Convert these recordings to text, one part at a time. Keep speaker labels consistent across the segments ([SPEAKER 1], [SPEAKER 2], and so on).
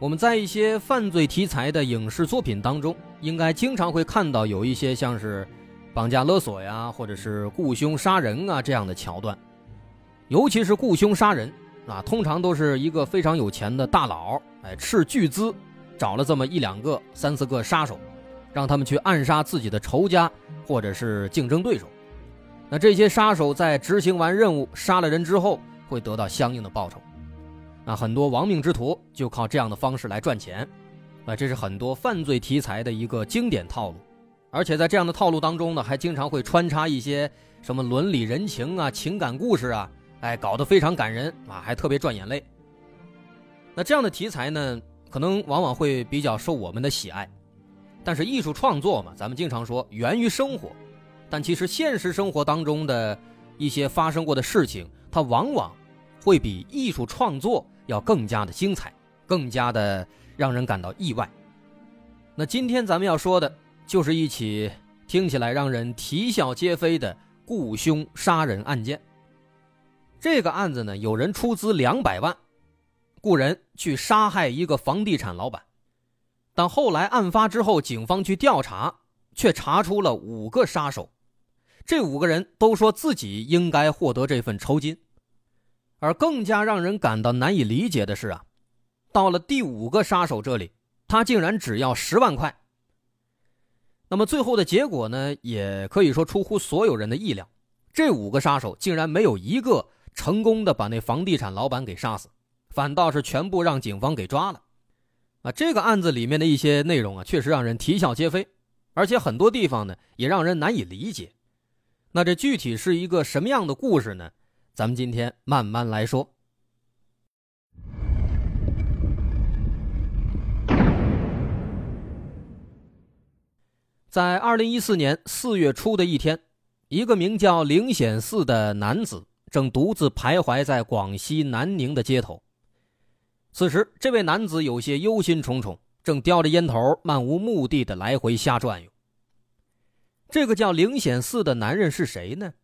[SPEAKER 1] 我们在一些犯罪题材的影视作品当中，应该经常会看到有一些像是绑架勒索呀，或者是雇凶杀人啊这样的桥段。尤其是雇凶杀人啊，通常都是一个非常有钱的大佬，哎，斥巨资找了这么一两个、三四个杀手，让他们去暗杀自己的仇家或者是竞争对手。那这些杀手在执行完任务、杀了人之后，会得到相应的报酬。那很多亡命之徒就靠这样的方式来赚钱。那这是很多犯罪题材的一个经典套路，而且在这样的套路当中呢，还经常会穿插一些什么伦理人情啊、情感故事啊，哎，搞得非常感人啊，还特别赚眼泪。那这样的题材呢，可能往往会比较受我们的喜爱。但是艺术创作嘛，咱们经常说源于生活。但其实现实生活当中的一些发生过的事情，它往往会比艺术创作要更加的精彩，更加的让人感到意外。那今天咱们要说的就是一起听起来让人啼笑皆非的雇凶杀人案件。这个案子呢，有人出资两百万，雇人去杀害一个房地产老板，但后来案发之后，警方去调查，却查出了五个杀手。这五个人都说自己应该获得这份酬金，而更加让人感到难以理解的是啊，到了第五个杀手这里，他竟然只要十万块。那么最后的结果呢，也可以说出乎所有人的意料，这五个杀手竟然没有一个成功的把那房地产老板给杀死，反倒是全部让警方给抓了。啊，这个案子里面的一些内容啊，确实让人啼笑皆非，而且很多地方呢，也让人难以理解。那这具体是一个什么样的故事呢？咱们今天慢慢来说。在二零一四年四月初的一天，一个名叫灵显寺的男子正独自徘徊在广西南宁的街头。此时，这位男子有些忧心忡忡，正叼着烟头，漫无目的的来回瞎转悠。这个叫灵显寺的男人是谁呢？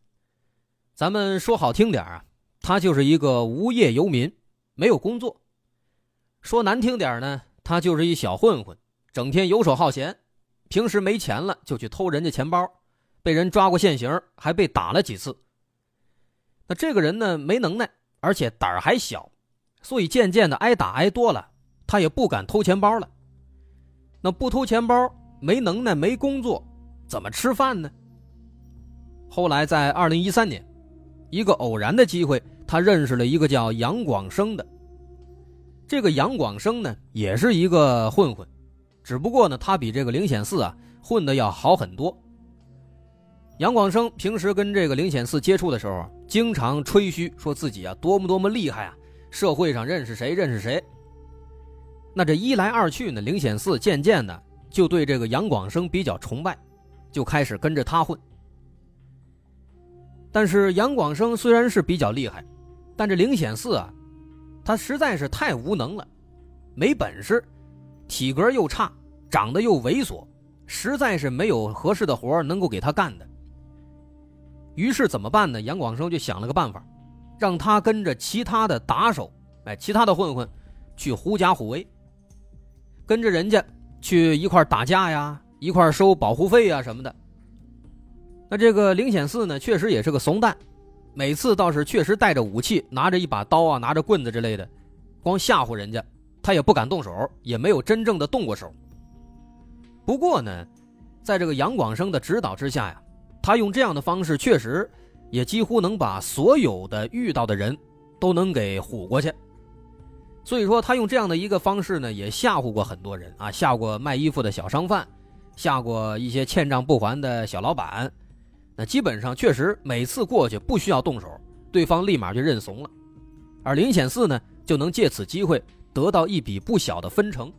[SPEAKER 1] 咱们说好听点啊，他就是一个无业游民，没有工作；说难听点呢，他就是一小混混，整天游手好闲。平时没钱了就去偷人家钱包，被人抓过现行，还被打了几次。那这个人呢，没能耐，而且胆儿还小，所以渐渐的挨打挨多了，他也不敢偷钱包了。那不偷钱包，没能耐，没工作。怎么吃饭呢？后来在二零一三年，一个偶然的机会，他认识了一个叫杨广生的。这个杨广生呢，也是一个混混，只不过呢，他比这个灵显寺啊混的要好很多。杨广生平时跟这个灵显寺接触的时候，经常吹嘘说自己啊多么多么厉害啊，社会上认识谁认识谁。那这一来二去呢，灵显寺渐渐的就对这个杨广生比较崇拜。就开始跟着他混，但是杨广生虽然是比较厉害，但这灵显寺啊，他实在是太无能了，没本事，体格又差，长得又猥琐，实在是没有合适的活能够给他干的。于是怎么办呢？杨广生就想了个办法，让他跟着其他的打手，哎，其他的混混，去狐假虎威，跟着人家去一块打架呀。一块收保护费呀什么的。那这个灵显寺呢，确实也是个怂蛋，每次倒是确实带着武器，拿着一把刀啊，拿着棍子之类的，光吓唬人家，他也不敢动手，也没有真正的动过手。不过呢，在这个杨广生的指导之下呀，他用这样的方式，确实也几乎能把所有的遇到的人都能给唬过去。所以说，他用这样的一个方式呢，也吓唬过很多人啊，吓过卖衣服的小商贩。吓过一些欠账不还的小老板，那基本上确实每次过去不需要动手，对方立马就认怂了，而灵显寺呢就能借此机会得到一笔不小的分成。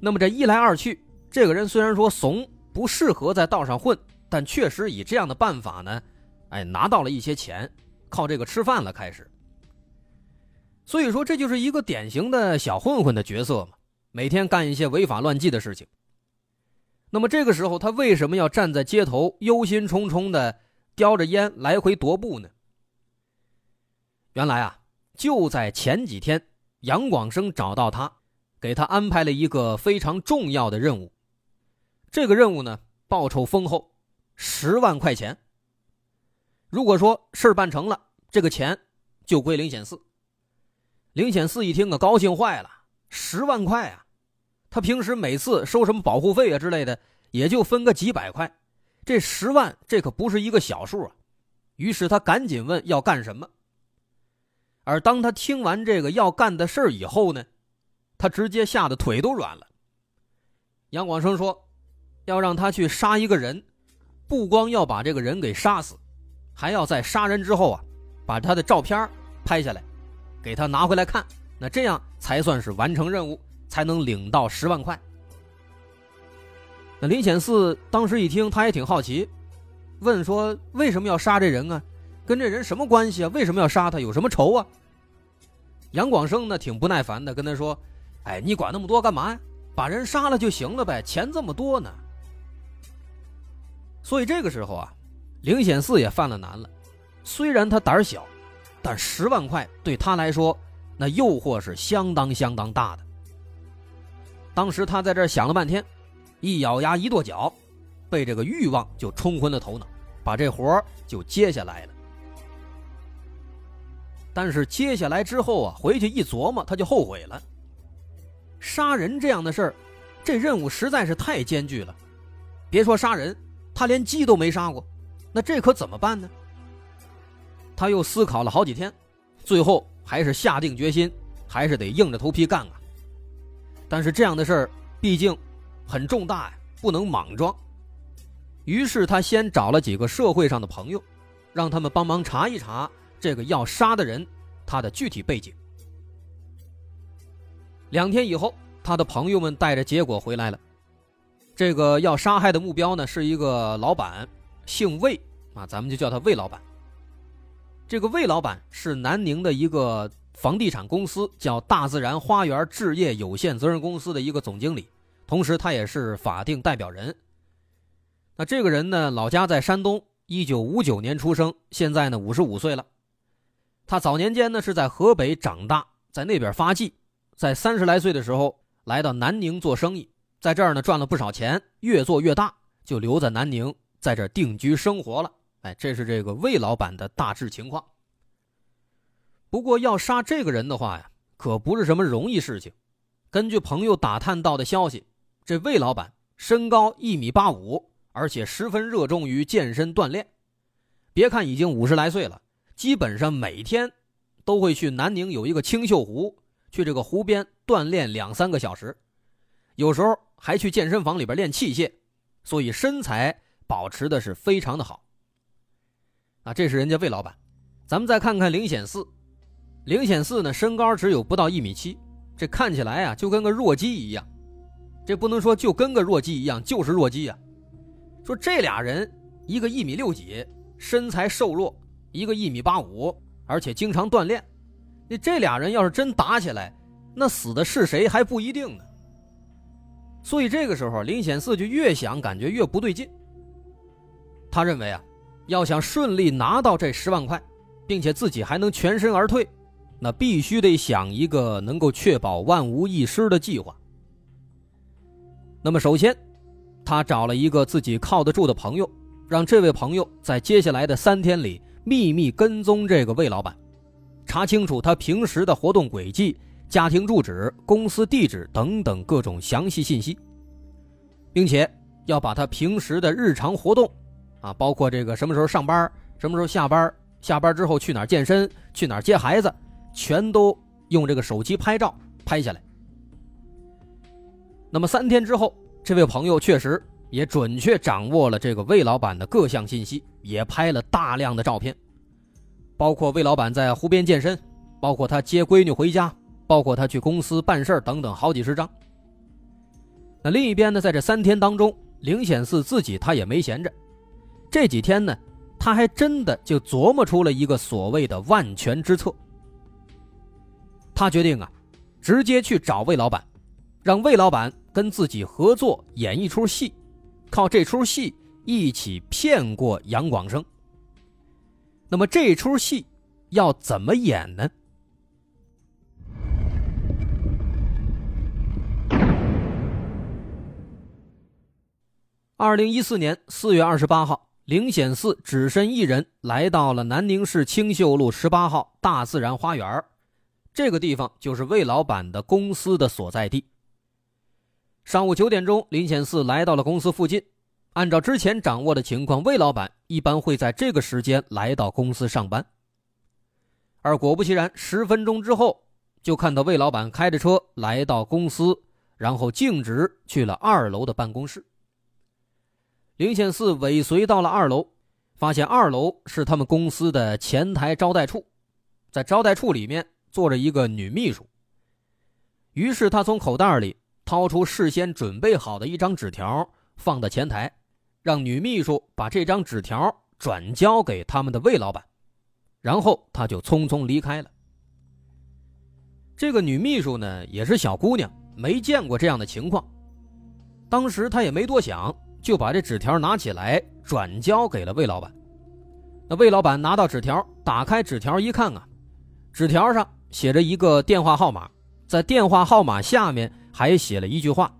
[SPEAKER 1] 那么这一来二去，这个人虽然说怂，不适合在道上混，但确实以这样的办法呢，哎，拿到了一些钱，靠这个吃饭了，开始。所以说，这就是一个典型的小混混的角色嘛，每天干一些违法乱纪的事情。那么这个时候，他为什么要站在街头，忧心忡忡的叼着烟来回踱步呢？原来啊，就在前几天，杨广生找到他，给他安排了一个非常重要的任务。这个任务呢，报酬丰厚，十万块钱。如果说事儿办成了，这个钱就归灵显寺。灵显寺一听啊，高兴坏了，十万块啊！他平时每次收什么保护费啊之类的，也就分个几百块，这十万这可不是一个小数啊。于是他赶紧问要干什么。而当他听完这个要干的事儿以后呢，他直接吓得腿都软了。杨广生说，要让他去杀一个人，不光要把这个人给杀死，还要在杀人之后啊，把他的照片拍下来，给他拿回来看，那这样才算是完成任务。才能领到十万块。那林显四当时一听，他也挺好奇，问说：“为什么要杀这人啊？跟这人什么关系啊？为什么要杀他？有什么仇啊？”杨广生呢，挺不耐烦的，跟他说：“哎，你管那么多干嘛呀？把人杀了就行了呗，钱这么多呢。”所以这个时候啊，林显四也犯了难了。虽然他胆小，但十万块对他来说，那诱惑是相当相当大的。当时他在这想了半天，一咬牙一跺脚，被这个欲望就冲昏了头脑，把这活就接下来了。但是接下来之后啊，回去一琢磨，他就后悔了。杀人这样的事儿，这任务实在是太艰巨了。别说杀人，他连鸡都没杀过，那这可怎么办呢？他又思考了好几天，最后还是下定决心，还是得硬着头皮干啊。但是这样的事儿毕竟很重大呀，不能莽撞。于是他先找了几个社会上的朋友，让他们帮忙查一查这个要杀的人他的具体背景。两天以后，他的朋友们带着结果回来了。这个要杀害的目标呢，是一个老板，姓魏啊，咱们就叫他魏老板。这个魏老板是南宁的一个。房地产公司叫大自然花园置业有限责任公司的一个总经理，同时他也是法定代表人。那这个人呢，老家在山东，一九五九年出生，现在呢五十五岁了。他早年间呢是在河北长大，在那边发迹，在三十来岁的时候来到南宁做生意，在这儿呢赚了不少钱，越做越大，就留在南宁，在这定居生活了。哎，这是这个魏老板的大致情况。不过要杀这个人的话呀，可不是什么容易事情。根据朋友打探到的消息，这魏老板身高一米八五，而且十分热衷于健身锻炼。别看已经五十来岁了，基本上每天都会去南宁有一个清秀湖，去这个湖边锻炼两三个小时，有时候还去健身房里边练器械，所以身材保持的是非常的好。啊，这是人家魏老板。咱们再看看灵显寺。灵显寺呢，身高只有不到一米七，这看起来啊就跟个弱鸡一样。这不能说就跟个弱鸡一样，就是弱鸡呀。说这俩人，一个一米六几，身材瘦弱；一个一米八五，而且经常锻炼。那这俩人要是真打起来，那死的是谁还不一定呢。所以这个时候，林显四就越想感觉越不对劲。他认为啊，要想顺利拿到这十万块，并且自己还能全身而退。那必须得想一个能够确保万无一失的计划。那么，首先，他找了一个自己靠得住的朋友，让这位朋友在接下来的三天里秘密跟踪这个魏老板，查清楚他平时的活动轨迹、家庭住址、公司地址等等各种详细信息，并且要把他平时的日常活动，啊，包括这个什么时候上班、什么时候下班、下班之后去哪儿健身、去哪儿接孩子。全都用这个手机拍照拍下来。那么三天之后，这位朋友确实也准确掌握了这个魏老板的各项信息，也拍了大量的照片，包括魏老板在湖边健身，包括他接闺女回家，包括他去公司办事等等，好几十张。那另一边呢，在这三天当中，灵显寺自己他也没闲着，这几天呢，他还真的就琢磨出了一个所谓的万全之策。他决定啊，直接去找魏老板，让魏老板跟自己合作演一出戏，靠这出戏一起骗过杨广生。那么这出戏要怎么演呢？二零一四年四月二十八号，灵显寺只身一人来到了南宁市青秀路十八号大自然花园这个地方就是魏老板的公司的所在地。上午九点钟，林显四来到了公司附近。按照之前掌握的情况，魏老板一般会在这个时间来到公司上班。而果不其然，十分钟之后，就看到魏老板开着车来到公司，然后径直去了二楼的办公室。林显四尾随到了二楼，发现二楼是他们公司的前台招待处，在招待处里面坐着一个女秘书。于是他从口袋里掏出事先准备好的一张纸条，放到前台。让女秘书把这张纸条转交给他们的魏老板，然后他就匆匆离开了。这个女秘书呢，也是小姑娘，没见过这样的情况。当时她也没多想，就把这纸条拿起来转交给了魏老板。那魏老板拿到纸条，打开纸条一看啊，纸条上写着一个电话号码，在电话号码下面还写了一句话：“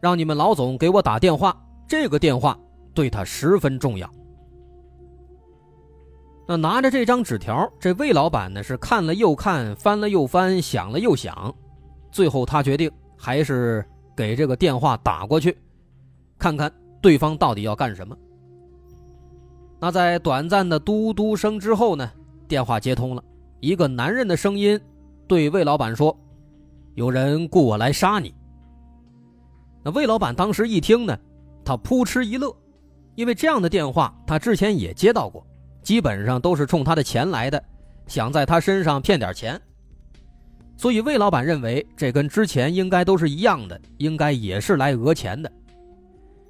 [SPEAKER 1] 让你们老总给我打电话。”这个电话对他十分重要。那拿着这张纸条，这魏老板呢是看了又看，翻了又翻，想了又想，最后他决定还是给这个电话打过去，看看对方到底要干什么。那在短暂的嘟嘟声之后呢，电话接通了，一个男人的声音对魏老板说：“有人雇我来杀你。”那魏老板当时一听呢。他扑哧一乐，因为这样的电话他之前也接到过，基本上都是冲他的钱来的，想在他身上骗点钱。所以魏老板认为这跟之前应该都是一样的，应该也是来讹钱的。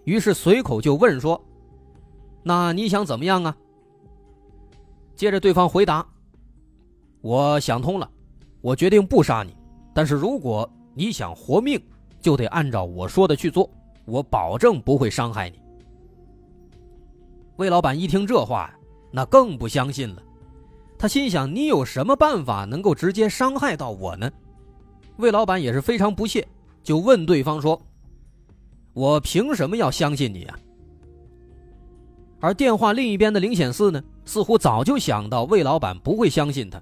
[SPEAKER 1] 于是随口就问说：“那你想怎么样啊？”接着对方回答：“我想通了，我决定不杀你，但是如果你想活命，就得按照我说的去做。”我保证不会伤害你。魏老板一听这话呀，那更不相信了。他心想：“你有什么办法能够直接伤害到我呢？”魏老板也是非常不屑，就问对方说：“我凭什么要相信你啊？”而电话另一边的林显四呢，似乎早就想到魏老板不会相信他，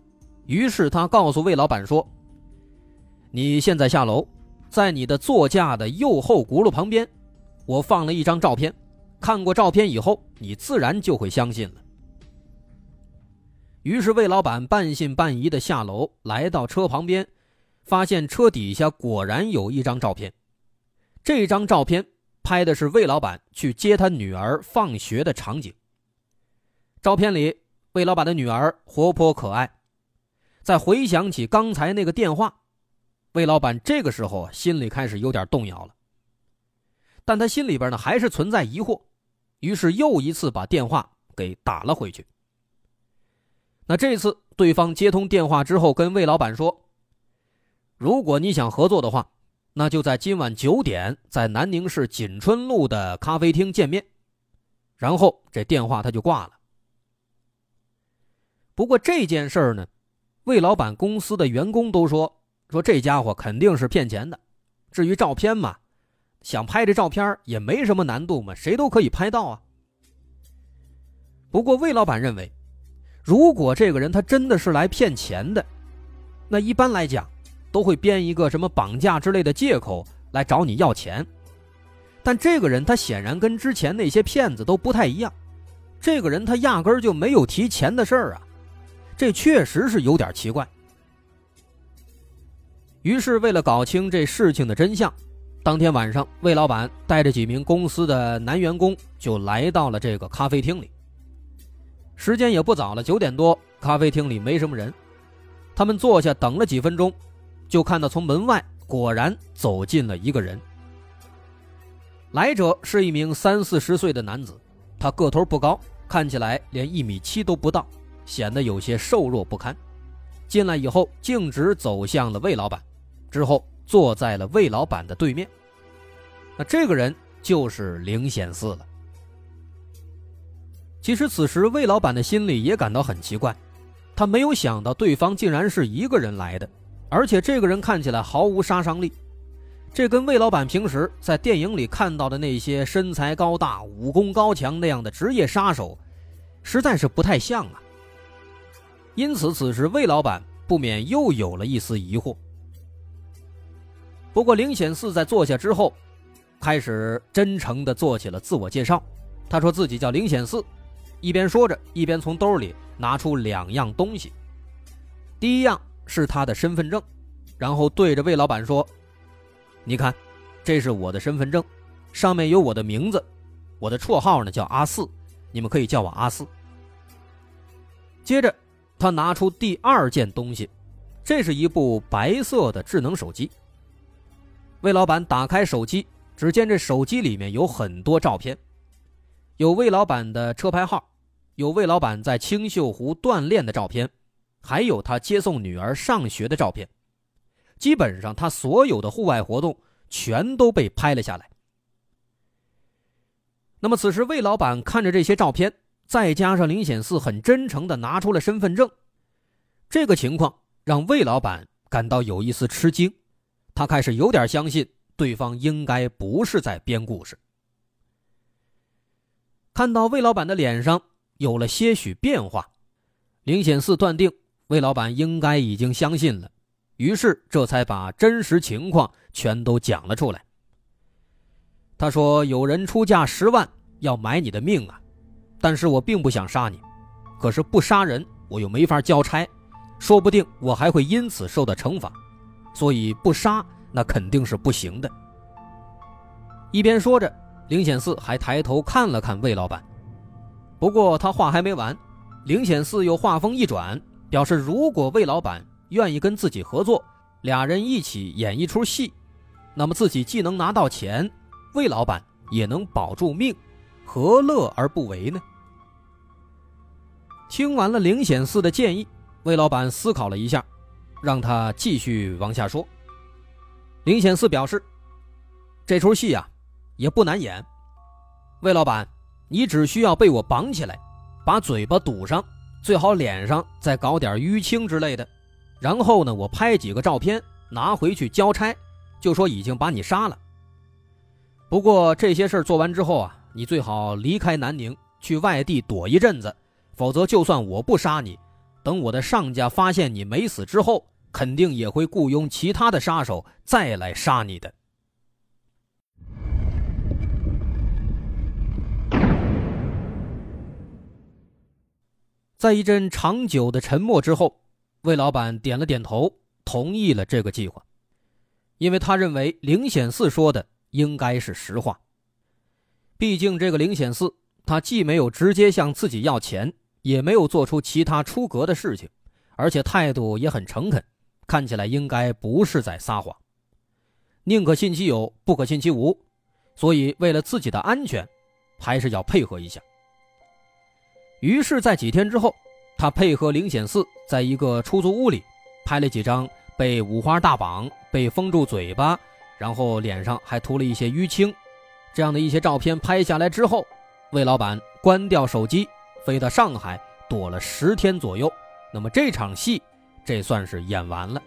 [SPEAKER 1] 于是他告诉魏老板说：“你现在下楼。”在你的座驾的右后轱辘旁边，我放了一张照片。看过照片以后，你自然就会相信了。于是魏老板半信半疑的下楼，来到车旁边，发现车底下果然有一张照片。这张照片拍的是魏老板去接他女儿放学的场景。照片里，魏老板的女儿活泼可爱。再回想起刚才那个电话。魏老板这个时候心里开始有点动摇了，但他心里边呢还是存在疑惑，于是又一次把电话给打了回去。那这次对方接通电话之后，跟魏老板说：“如果你想合作的话，那就在今晚九点，在南宁市锦春路的咖啡厅见面。”然后这电话他就挂了。不过这件事呢，魏老板公司的员工都说。说这家伙肯定是骗钱的，至于照片嘛，想拍这照片也没什么难度嘛，谁都可以拍到啊。不过魏老板认为，如果这个人他真的是来骗钱的，那一般来讲都会编一个什么绑架之类的借口来找你要钱，但这个人他显然跟之前那些骗子都不太一样，这个人他压根儿就没有提钱的事儿啊，这确实是有点奇怪。于是，为了搞清这事情的真相，当天晚上，魏老板带着几名公司的男员工就来到了这个咖啡厅里。时间也不早了，九点多，咖啡厅里没什么人。他们坐下等了几分钟，就看到从门外果然走进了一个人。来者是一名三四十岁的男子，他个头不高，看起来连一米七都不到，显得有些瘦弱不堪。进来以后，径直走向了魏老板，之后坐在了魏老板的对面。那这个人就是灵显寺了。其实此时魏老板的心里也感到很奇怪，他没有想到对方竟然是一个人来的，而且这个人看起来毫无杀伤力。这跟魏老板平时在电影里看到的那些身材高大、武功高强那样的职业杀手，实在是不太像啊。因此，此时魏老板不免又有了一丝疑惑。不过，灵显寺在坐下之后，开始真诚地做起了自我介绍。他说自己叫灵显寺，一边说着，一边从兜里拿出两样东西。第一样是他的身份证，然后对着魏老板说。你看，这是我的身份证，上面有我的名字，我的绰号呢叫阿四，你们可以叫我阿四。接着，他拿出第二件东西，这是一部白色的智能手机。魏老板打开手机，只见这手机里面有很多照片，有魏老板的车牌号，有魏老板在青秀湖锻炼的照片，还有他接送女儿上学的照片。基本上，他所有的户外活动全都被拍了下来。那么，此时魏老板看着这些照片，再加上林显四很真诚的拿出了身份证，这个情况让魏老板感到有一丝吃惊，他开始有点相信对方应该不是在编故事。看到魏老板的脸上有了些许变化，林显四断定魏老板应该已经相信了。于是，这才把真实情况全都讲了出来。他说：“有人出价十万要买你的命啊，但是我并不想杀你，可是不杀人我又没法交差，说不定我还会因此受到惩罚，所以不杀那肯定是不行的。”一边说着，灵显寺还抬头看了看魏老板。不过他话还没完，灵显寺又话锋一转，表示如果魏老板。愿意跟自己合作，俩人一起演一出戏，那么自己既能拿到钱，魏老板也能保住命，何乐而不为呢？听完了灵显寺的建议，魏老板思考了一下，让他继续往下说。灵显寺表示，这出戏啊，也不难演。魏老板，你只需要被我绑起来，把嘴巴堵上，最好脸上再搞点淤青之类的。然后呢，我拍几个照片拿回去交差，就说已经把你杀了。不过这些事做完之后啊，你最好离开南宁，去外地躲一阵子，否则就算我不杀你，等我的上家发现你没死之后，肯定也会雇佣其他的杀手再来杀你的。在一阵长久的沉默之后。魏老板点了点头，同意了这个计划，因为他认为灵显寺说的应该是实话。毕竟这个灵显寺，他既没有直接向自己要钱，也没有做出其他出格的事情，而且态度也很诚恳，看起来应该不是在撒谎。宁可信其有，不可信其无，所以为了自己的安全，还是要配合一下。于是，在几天之后。他配合灵显寺，在一个出租屋里拍了几张被五花大绑、被封住嘴巴，然后脸上还涂了一些淤青，这样的一些照片拍下来之后，魏老板关掉手机，飞到上海躲了十天左右。那么这场戏，这算是演完了。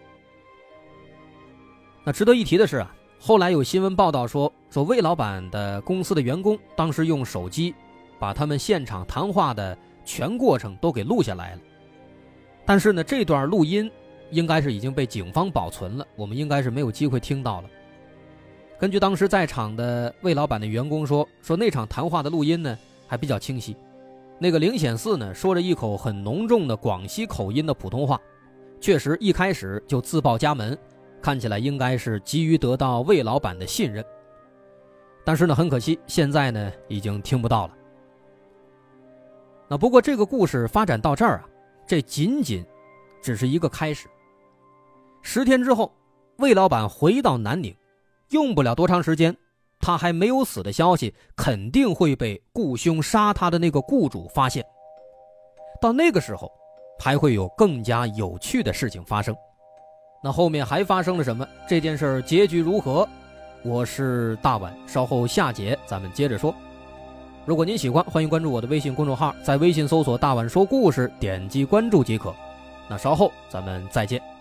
[SPEAKER 1] 那值得一提的是啊，后来有新闻报道说，说魏老板的公司的员工当时用手机把他们现场谈话的。全过程都给录下来了，但是呢，这段录音应该是已经被警方保存了，我们应该是没有机会听到了。根据当时在场的魏老板的员工说，说那场谈话的录音呢还比较清晰，那个灵显寺呢说着一口很浓重的广西口音的普通话，确实一开始就自报家门，看起来应该是急于得到魏老板的信任。但是呢，很可惜，现在呢已经听不到了。那不过这个故事发展到这儿啊，这仅仅只是一个开始。十天之后，魏老板回到南宁，用不了多长时间，他还没有死的消息，肯定会被雇凶杀他的那个雇主发现。到那个时候，还会有更加有趣的事情发生。那后面还发生了什么？这件事儿结局如何？我是大碗，稍后下节咱们接着说。如果您喜欢，欢迎关注我的微信公众号，在微信搜索“大碗说故事”，点击关注即可。那稍后咱们再见。